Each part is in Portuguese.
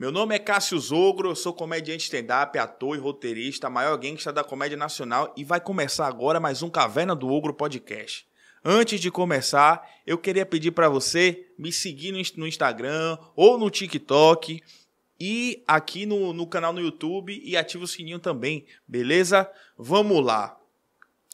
Meu nome é Cássio Zogro, eu sou comediante stand-up, ator e roteirista, maior gangsta da comédia nacional e vai começar agora mais um Caverna do Ogro podcast. Antes de começar, eu queria pedir para você me seguir no Instagram ou no TikTok e aqui no, no canal no YouTube e ativa o sininho também, beleza? Vamos lá.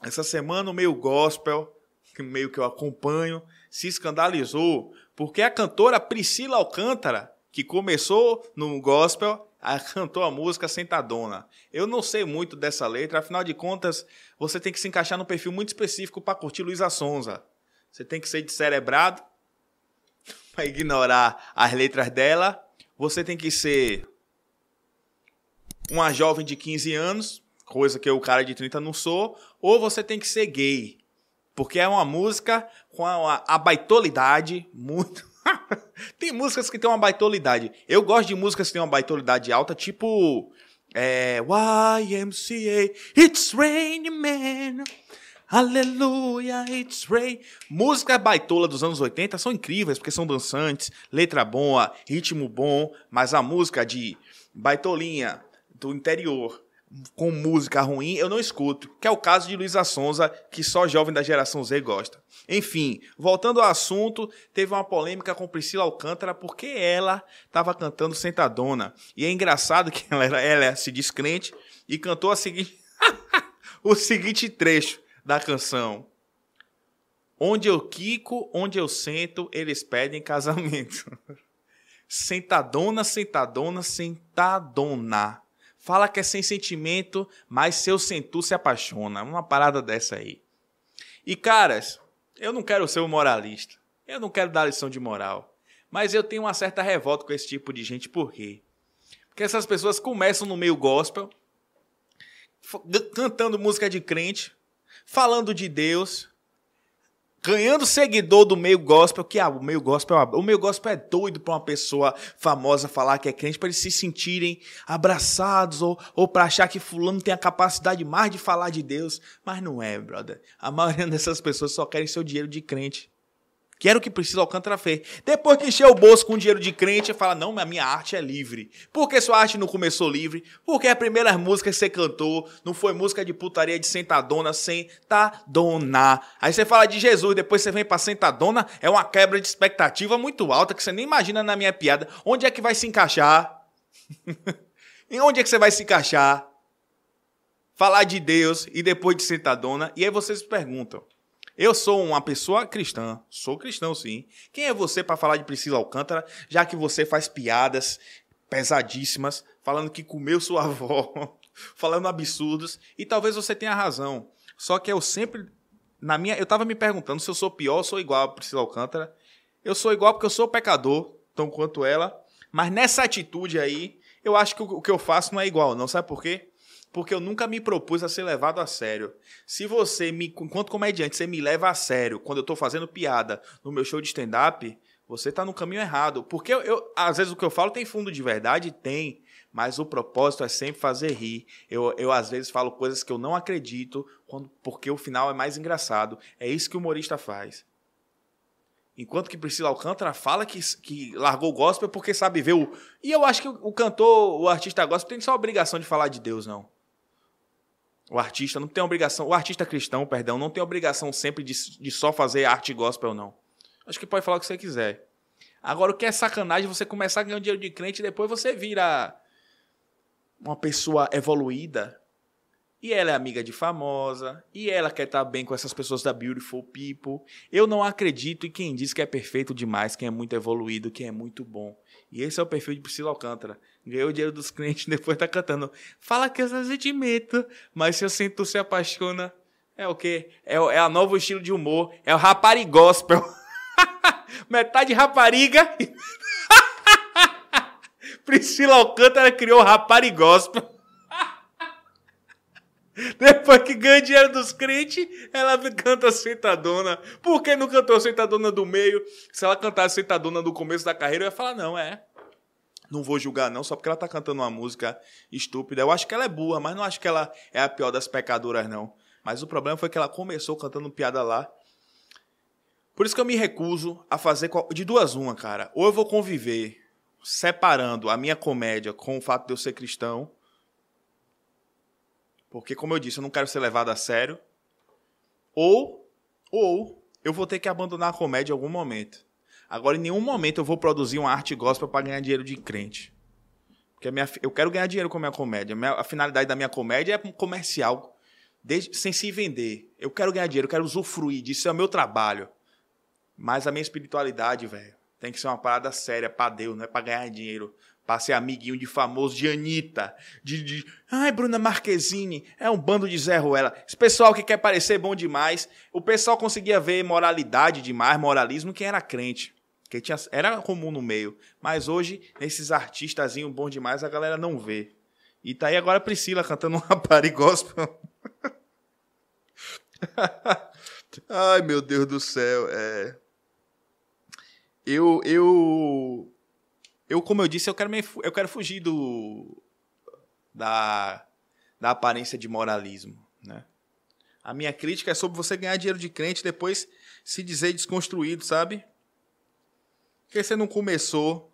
Essa semana o meio gospel, meio que eu acompanho, se escandalizou porque a cantora Priscila Alcântara que começou no gospel, cantou a música Sentadona. Eu não sei muito dessa letra, afinal de contas, você tem que se encaixar num perfil muito específico para curtir Luísa Sonza. Você tem que ser descerebrado para ignorar as letras dela. Você tem que ser uma jovem de 15 anos, coisa que eu, cara de 30, não sou, ou você tem que ser gay. Porque é uma música com a, a baitolidade muito tem músicas que tem uma baitolidade. Eu gosto de músicas que tem uma baitolidade alta, tipo. É, YMCA, It's Rain Man. Aleluia, it's rain. Música baitola dos anos 80 são incríveis, porque são dançantes, letra boa, ritmo bom, mas a música de baitolinha do interior, com música ruim, eu não escuto. Que é o caso de Luísa Sonza, que só jovem da geração Z gosta. Enfim, voltando ao assunto, teve uma polêmica com Priscila Alcântara porque ela estava cantando Sentadona. E é engraçado que ela, era, ela se descrente e cantou a seguinte, o seguinte trecho da canção. Onde eu quico, onde eu sento, eles pedem casamento. Sentadona, sentadona, sentadona. Fala que é sem sentimento, mas seu sentu se apaixona. Uma parada dessa aí. E caras, eu não quero ser um moralista. Eu não quero dar lição de moral. Mas eu tenho uma certa revolta com esse tipo de gente. Por quê? Porque essas pessoas começam no meio gospel, cantando música de crente, falando de Deus, ganhando seguidor do meio gospel, que ah, o meio gospel, o meio gospel é doido para uma pessoa famosa falar que é crente para eles se sentirem abraçados ou, ou para achar que fulano tem a capacidade mais de falar de Deus, mas não é, brother. A maioria dessas pessoas só querem seu dinheiro de crente. Que era o que Priscila Alcântara fez. Depois que encheu o bolso com dinheiro de crente, fala: Não, a minha arte é livre. Por que sua arte não começou livre? Porque a primeira música que você cantou não foi música de putaria de sentadona, sentadona. Aí você fala de Jesus, depois você vem pra sentadona, é uma quebra de expectativa muito alta que você nem imagina na minha piada. Onde é que vai se encaixar? em onde é que você vai se encaixar? Falar de Deus e depois de sentadona. E aí vocês perguntam. Eu sou uma pessoa cristã, sou cristão sim. Quem é você para falar de Priscila Alcântara, já que você faz piadas pesadíssimas, falando que comeu sua avó, falando absurdos, e talvez você tenha razão. Só que eu sempre na minha, eu tava me perguntando se eu sou pior ou sou igual a Priscila Alcântara. Eu sou igual porque eu sou pecador, tão quanto ela, mas nessa atitude aí, eu acho que o que eu faço não é igual, não sabe por quê? Porque eu nunca me propus a ser levado a sério. Se você, me, enquanto comediante, você me leva a sério quando eu estou fazendo piada no meu show de stand-up, você está no caminho errado. Porque eu, eu, às vezes o que eu falo tem fundo de verdade? Tem. Mas o propósito é sempre fazer rir. Eu, eu às vezes falo coisas que eu não acredito, quando, porque o final é mais engraçado. É isso que o humorista faz. Enquanto que Priscila Alcântara fala que, que largou o gospel porque sabe ver o. E eu acho que o, o cantor, o artista gospel, tem só a obrigação de falar de Deus, não. O artista não tem obrigação, o artista cristão, perdão, não tem obrigação sempre de, de só fazer arte gospel, não. Acho que pode falar o que você quiser. Agora, o que é sacanagem você começar a ganhar dinheiro de crente e depois você vira uma pessoa evoluída. E ela é amiga de famosa, e ela quer estar bem com essas pessoas da Beautiful People. Eu não acredito em quem diz que é perfeito demais, quem é muito evoluído, quem é muito bom. E esse é o perfil de Priscila Alcântara. Ganhou o dinheiro dos clientes, depois tá cantando. Fala que é sentimento, mas se eu sinto se apaixona. É o quê? É, é a novo estilo de humor. É o raparigóspel. Metade rapariga. Priscila Alcântara criou o raparigóspel. Depois que ganha dinheiro dos crentes, ela canta Sentadona. Por que não cantou Sentadona do meio? Se ela cantasse Sentadona do começo da carreira, eu ia falar, não, é. Não vou julgar, não, só porque ela tá cantando uma música estúpida. Eu acho que ela é burra, mas não acho que ela é a pior das pecadoras, não. Mas o problema foi que ela começou cantando piada lá. Por isso que eu me recuso a fazer de duas uma, cara. Ou eu vou conviver separando a minha comédia com o fato de eu ser cristão. Porque, como eu disse, eu não quero ser levado a sério. Ou, ou eu vou ter que abandonar a comédia em algum momento. Agora, em nenhum momento eu vou produzir uma arte gospel para ganhar dinheiro de crente. Porque minha, eu quero ganhar dinheiro com a minha comédia. A finalidade da minha comédia é comercial, desde, sem se vender. Eu quero ganhar dinheiro, eu quero usufruir disso, é o meu trabalho. Mas a minha espiritualidade, velho, tem que ser uma parada séria para Deus, não é para ganhar dinheiro. Pra ser amiguinho de famoso, de Anitta, de, de. Ai, Bruna Marquezine, é um bando de Zé Ruela. Esse pessoal que quer parecer bom demais. O pessoal conseguia ver moralidade demais, moralismo, quem era crente. Que tinha, era comum no meio. Mas hoje, nesses artistazinhos bom demais, a galera não vê. E tá aí agora a Priscila cantando um rapari gospel. Ai, meu Deus do céu. É... Eu, eu, eu, como eu disse, eu quero, me, eu quero fugir do, da, da aparência de moralismo, né? A minha crítica é sobre você ganhar dinheiro de crente e depois se dizer desconstruído, sabe? Porque você não começou.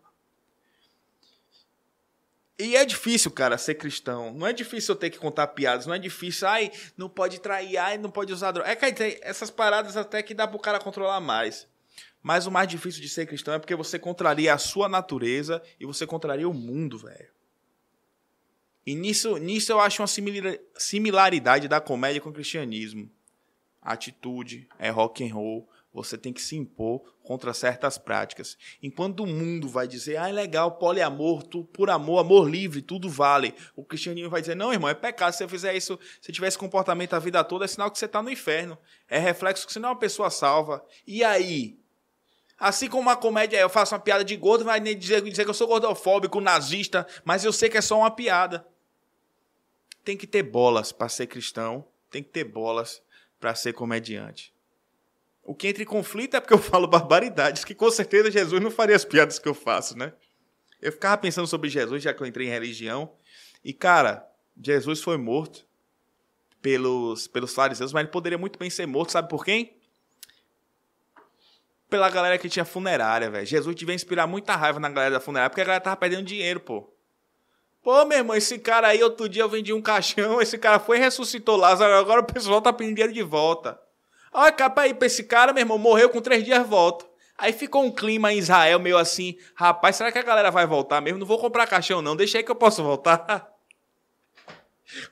E é difícil, cara, ser cristão. Não é difícil eu ter que contar piadas. Não é difícil, ai, não pode trair, ai, não pode usar droga. É que essas paradas até que dá pro cara controlar mais. Mas o mais difícil de ser cristão é porque você contraria a sua natureza e você contraria o mundo, velho. E nisso, nisso eu acho uma similaridade da comédia com o cristianismo. Atitude é rock and roll, você tem que se impor contra certas práticas. Enquanto o mundo vai dizer, ah, é legal, poliamor, tu, por amor, amor livre, tudo vale. O cristianismo vai dizer, não, irmão, é pecado. Se você fizer isso, se tiver esse comportamento a vida toda, é sinal que você está no inferno. É reflexo que você não é uma pessoa salva. E aí? Assim como uma comédia, eu faço uma piada de gordo, vai dizer, dizer que eu sou gordofóbico, nazista, mas eu sei que é só uma piada. Tem que ter bolas para ser cristão, tem que ter bolas para ser comediante. O que entra em conflito é porque eu falo barbaridades, que com certeza Jesus não faria as piadas que eu faço, né? Eu ficava pensando sobre Jesus, já que eu entrei em religião, e cara, Jesus foi morto pelos, pelos fariseus, mas ele poderia muito bem ser morto, sabe por quem? Pela galera que tinha funerária, velho. Jesus devia inspirar muita raiva na galera da funerária, porque a galera tava perdendo dinheiro, pô. Pô, meu irmão, esse cara aí, outro dia eu vendi um caixão, esse cara foi e ressuscitou Lázaro, agora o pessoal tá pedindo dinheiro de volta. Olha, capa aí pra esse cara, meu irmão, morreu com três dias volta. Aí ficou um clima em Israel meio assim, rapaz, será que a galera vai voltar mesmo? Não vou comprar caixão não, deixa aí que eu posso voltar.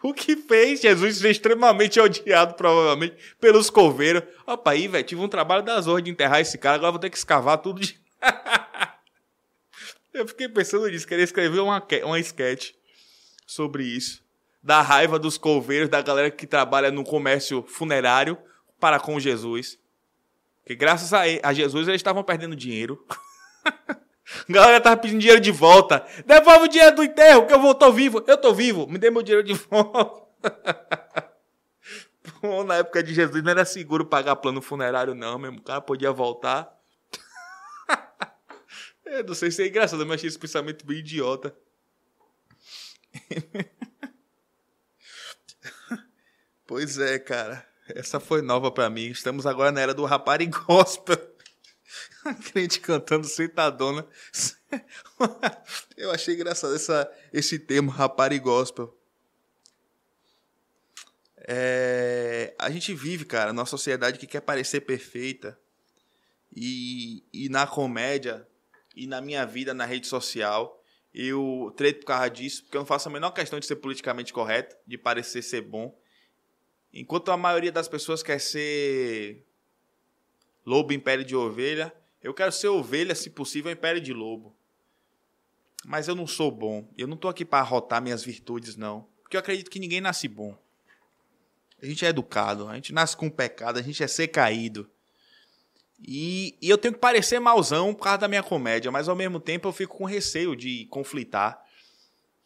O que fez Jesus ser extremamente odiado, provavelmente, pelos coveiros. Opa, aí, velho, tive um trabalho das horas de enterrar esse cara, agora vou ter que escavar tudo de... Eu fiquei pensando nisso, queria escrever uma, uma sketch sobre isso. Da raiva dos coveiros, da galera que trabalha no comércio funerário, para com Jesus. Que graças a, a Jesus eles estavam perdendo dinheiro. a galera estava pedindo dinheiro de volta. Devolve o dinheiro do enterro, que eu tô vivo. Eu tô vivo, me dê meu dinheiro de volta. Pô, na época de Jesus não era seguro pagar plano funerário, não, mesmo. O cara podia voltar. eu não sei se é engraçado, mas achei esse pensamento bem idiota. pois é, cara. Essa foi nova para mim. Estamos agora na era do rapari gospel. A crente cantando sentadona. Eu achei engraçado essa, esse termo, rapari gospel. É, a gente vive, cara, numa sociedade que quer parecer perfeita. E, e na comédia, e na minha vida na rede social, eu treto por causa disso, porque eu não faço a menor questão de ser politicamente correto, de parecer ser bom. Enquanto a maioria das pessoas quer ser lobo em pele de ovelha, eu quero ser ovelha, se possível, em pele de lobo. Mas eu não sou bom. Eu não estou aqui para arrotar minhas virtudes, não. Porque eu acredito que ninguém nasce bom. A gente é educado, a gente nasce com pecado, a gente é ser caído. E, e eu tenho que parecer mauzão por causa da minha comédia, mas ao mesmo tempo eu fico com receio de conflitar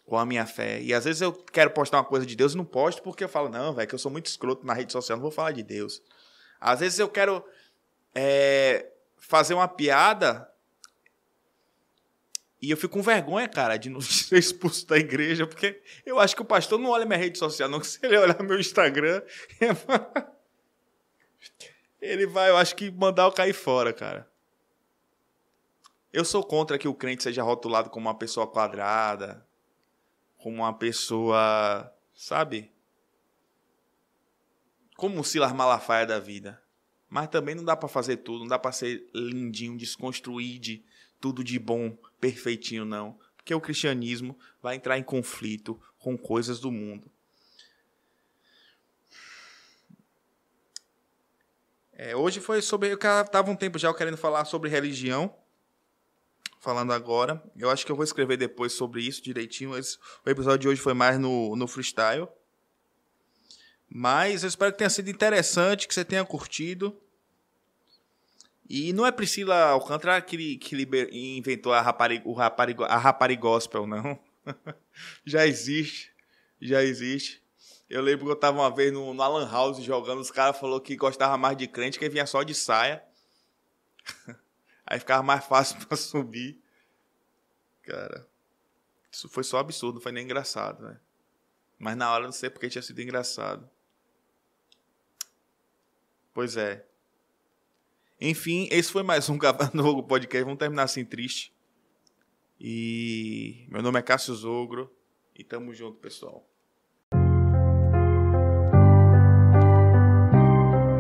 com a minha fé. E às vezes eu quero postar uma coisa de Deus e não posto porque eu falo, não, velho, que eu sou muito escroto na rede social, não vou falar de Deus. Às vezes eu quero é, fazer uma piada e eu fico com vergonha, cara, de não ser expulso da igreja, porque eu acho que o pastor não olha minha rede social, não. Se ele olhar meu Instagram, ele vai, eu acho que mandar eu cair fora, cara. Eu sou contra que o crente seja rotulado como uma pessoa quadrada, como uma pessoa, sabe? Como o Silas Malafaia da vida. Mas também não dá para fazer tudo, não dá para ser lindinho, desconstruir de tudo de bom, perfeitinho não, porque o cristianismo vai entrar em conflito com coisas do mundo. É, hoje foi sobre. Eu estava um tempo já querendo falar sobre religião. Falando agora. Eu acho que eu vou escrever depois sobre isso direitinho. Mas o episódio de hoje foi mais no, no freestyle. Mas eu espero que tenha sido interessante, que você tenha curtido. E não é Priscila Alcântara que, que liber, inventou a rapariga, o raparigo, a não. já existe. Já existe. Eu lembro que eu tava uma vez no, no Alan House jogando, os caras falaram que gostava mais de crente, que vinha só de saia. Aí ficava mais fácil para subir. Cara, isso foi só absurdo, não foi nem engraçado, né? Mas na hora não sei porque tinha sido engraçado. Pois é. Enfim, esse foi mais um no podcast. Vamos terminar assim triste. E meu nome é Cássio Zogro e tamo junto, pessoal.